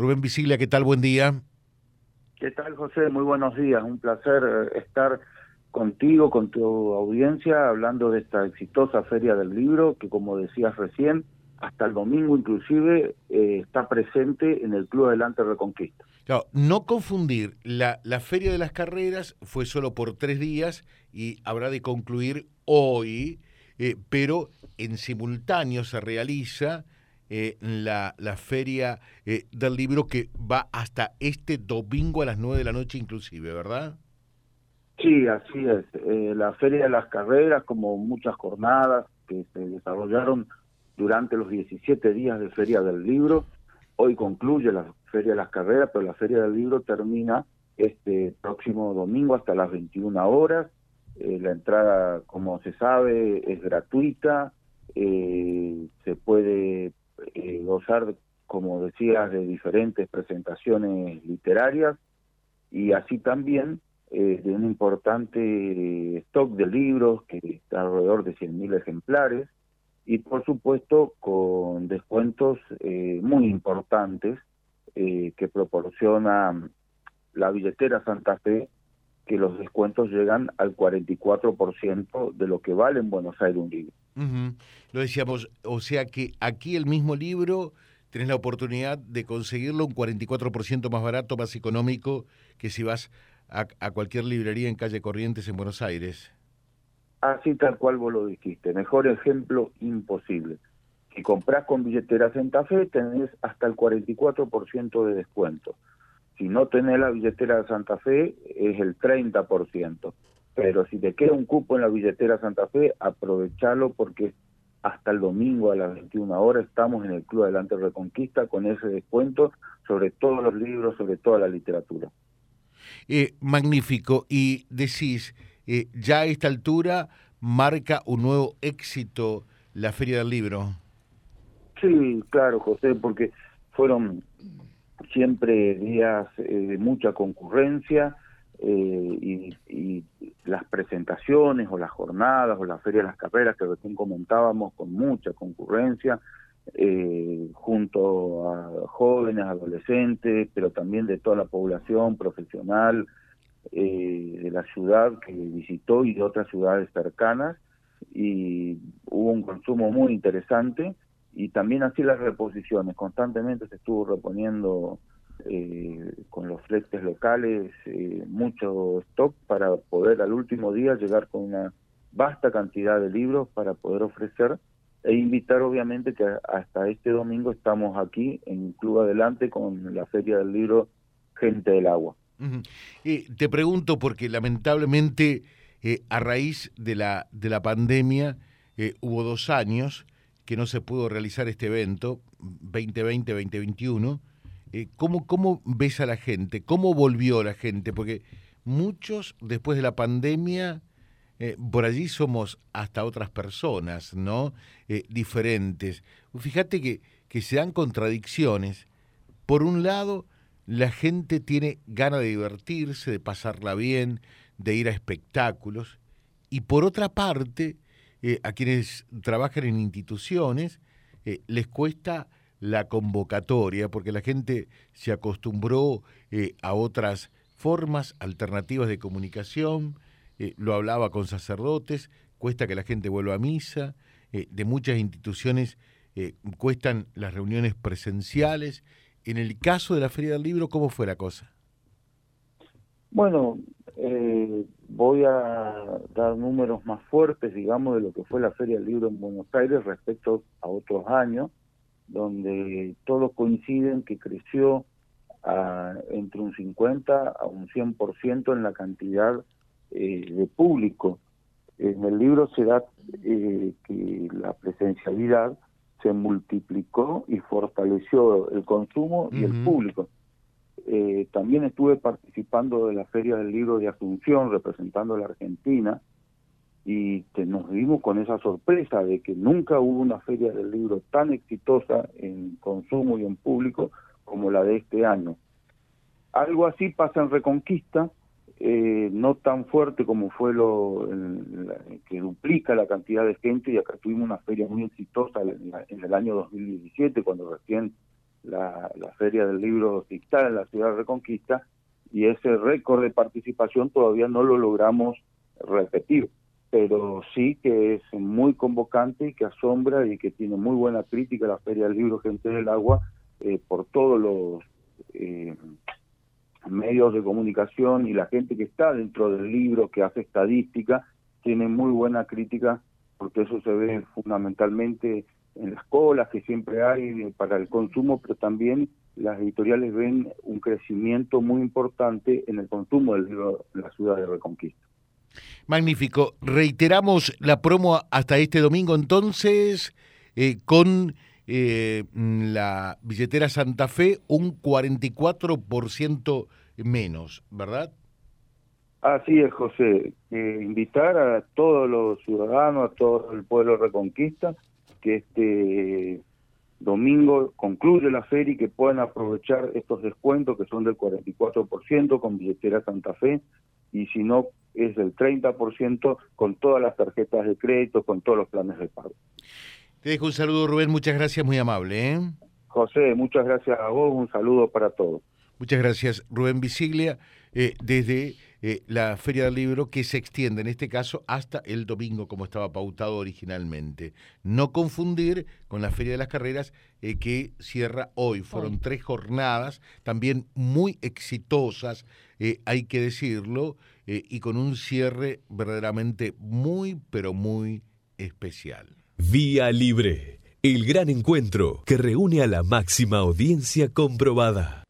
Rubén Visiglia, ¿qué tal? Buen día. ¿Qué tal, José? Muy buenos días. Un placer eh, estar contigo, con tu audiencia, hablando de esta exitosa Feria del Libro, que como decías recién, hasta el domingo inclusive eh, está presente en el Club Adelante Reconquista. Claro, no confundir, la, la Feria de las Carreras fue solo por tres días y habrá de concluir hoy, eh, pero en simultáneo se realiza eh, la, la Feria del Libro que va hasta este domingo a las nueve de la noche inclusive, ¿verdad? Sí, así es. la Feria de las Carreras, como muchas jornadas que se desarrollaron durante los 17 días de Feria del Libro. Hoy concluye la Feria de las Carreras, pero la Feria del Libro termina este próximo domingo hasta las 21 horas. Eh, la entrada, como se sabe, es gratuita. Eh, se puede eh, gozar, como decías, de diferentes presentaciones literarias y así también de un importante stock de libros que está alrededor de 100.000 ejemplares y por supuesto con descuentos eh, muy importantes eh, que proporciona la billetera Santa Fe, que los descuentos llegan al 44% de lo que vale en Buenos Aires un libro. Lo decíamos, o sea que aquí el mismo libro tenés la oportunidad de conseguirlo un 44% más barato, más económico que si vas a, cualquier librería en calle Corrientes en Buenos Aires. Así tal cual vos lo dijiste, mejor ejemplo imposible. Si compras con billetera Santa Fe tenés hasta el 44% de descuento. Si no tenés la billetera de Santa Fe es el 30%. Pero si te queda un cupo en la billetera Santa Fe, aprovechalo porque hasta el domingo a las 21 horas estamos en el Club Adelante Reconquista con ese descuento sobre todos los libros, sobre toda la literatura. Eh, magnífico. Y decís, eh, ya a esta altura marca un nuevo éxito la Feria del Libro. Sí, claro, José, porque fueron siempre días eh, de mucha concurrencia eh, y, las presentaciones o las jornadas o la Feria de las Carreras que recién comentábamos con mucha concurrencia eh, junto a jóvenes, adolescentes, pero también de toda la población profesional, eh, de la ciudad que visitó y de otras ciudades cercanas. Y hubo un consumo muy interesante y también así las reposiciones, constantemente se estuvo reponiendo eh, con los fletes locales eh, mucho stock para poder al último día llegar con una vasta cantidad de libros para poder ofrecer e invitar obviamente que hasta este domingo estamos aquí en Club Adelante con la Feria del Libro Gente del Agua te pregunto porque lamentablemente eh, a raíz de la, de la pandemia eh, hubo dos años que no se pudo realizar este evento, 2020-2021. Eh, ¿cómo, ¿Cómo ves a la gente? ¿Cómo volvió la gente? Porque muchos después de la pandemia, por allí somos hasta otras personas, ¿no? diferentes. Fíjate que, que se dan contradicciones. Por un lado, la gente tiene ganas de divertirse, de pasarla bien, de ir a espectáculos. Y por otra parte, eh, a quienes trabajan en instituciones, eh, les cuesta la convocatoria, porque la gente se acostumbró eh, a otras formas alternativas de comunicación, lo hablaba con sacerdotes, cuesta que la gente vuelva a misa, de muchas instituciones cuestan las reuniones presenciales en el caso de la Feria del Libro, ¿cómo fue la cosa? Bueno, eh, voy a dar números más fuertes, digamos, de lo que fue la Feria del Libro en Buenos Aires respecto a otros años, donde todos coinciden que creció a, entre un 50 a un 100% en la cantidad eh, de público. En el libro se da eh, que la presencialidad se multiplicó y fortaleció el consumo y el público. Eh, también estuve participando de la Feria del Libro de Asunción, representando a la Argentina, y nos vimos con esa sorpresa de que nunca hubo una Feria del Libro tan exitosa en consumo y en público como la de este año. Algo así pasa en Reconquista, eh, no tan fuerte como fue lo que duplica la cantidad de gente y acá tuvimos una feria muy exitosa en, el año 2017 cuando recién la, Feria del Libro Digital en la ciudad de Reconquista y ese récord de participación todavía no lo logramos repetir, pero sí que es muy convocante y que asombra y que tiene muy buena crítica la Feria del Libro Gente del Agua eh, por todos los eh, medios de comunicación y la gente que está dentro del libro, que hace estadística, tiene muy buena crítica porque eso se ve fundamentalmente en las colas que siempre hay para el consumo, pero también las editoriales ven un crecimiento muy importante en el consumo del libro en la ciudad de Reconquista. Magnífico. Reiteramos la promo hasta este domingo entonces eh, con eh, la billetera Santa Fe un 44% menos, ¿verdad? Así es, José. invitar a todos los ciudadanos, a todo el pueblo Reconquista, que este domingo concluye la feria y que puedan aprovechar estos descuentos que son del 44% con billetera Santa Fe y si no es del 30% con todas las tarjetas de crédito, con todos los planes de pago. Te dejo un saludo Rubén, muchas gracias, muy amable. ¿eh? José, muchas gracias a vos, un saludo para todos. Muchas gracias Rubén Visiglia eh, desde eh, la Feria del Libro que se extiende en este caso hasta el domingo como estaba pautado originalmente. No confundir con la Feria de las Carreras eh, que cierra hoy. Fueron tres jornadas también muy exitosas, eh, hay que decirlo, y con un cierre verdaderamente muy, pero muy especial. Vía Libre, el gran encuentro que reúne a la máxima audiencia comprobada.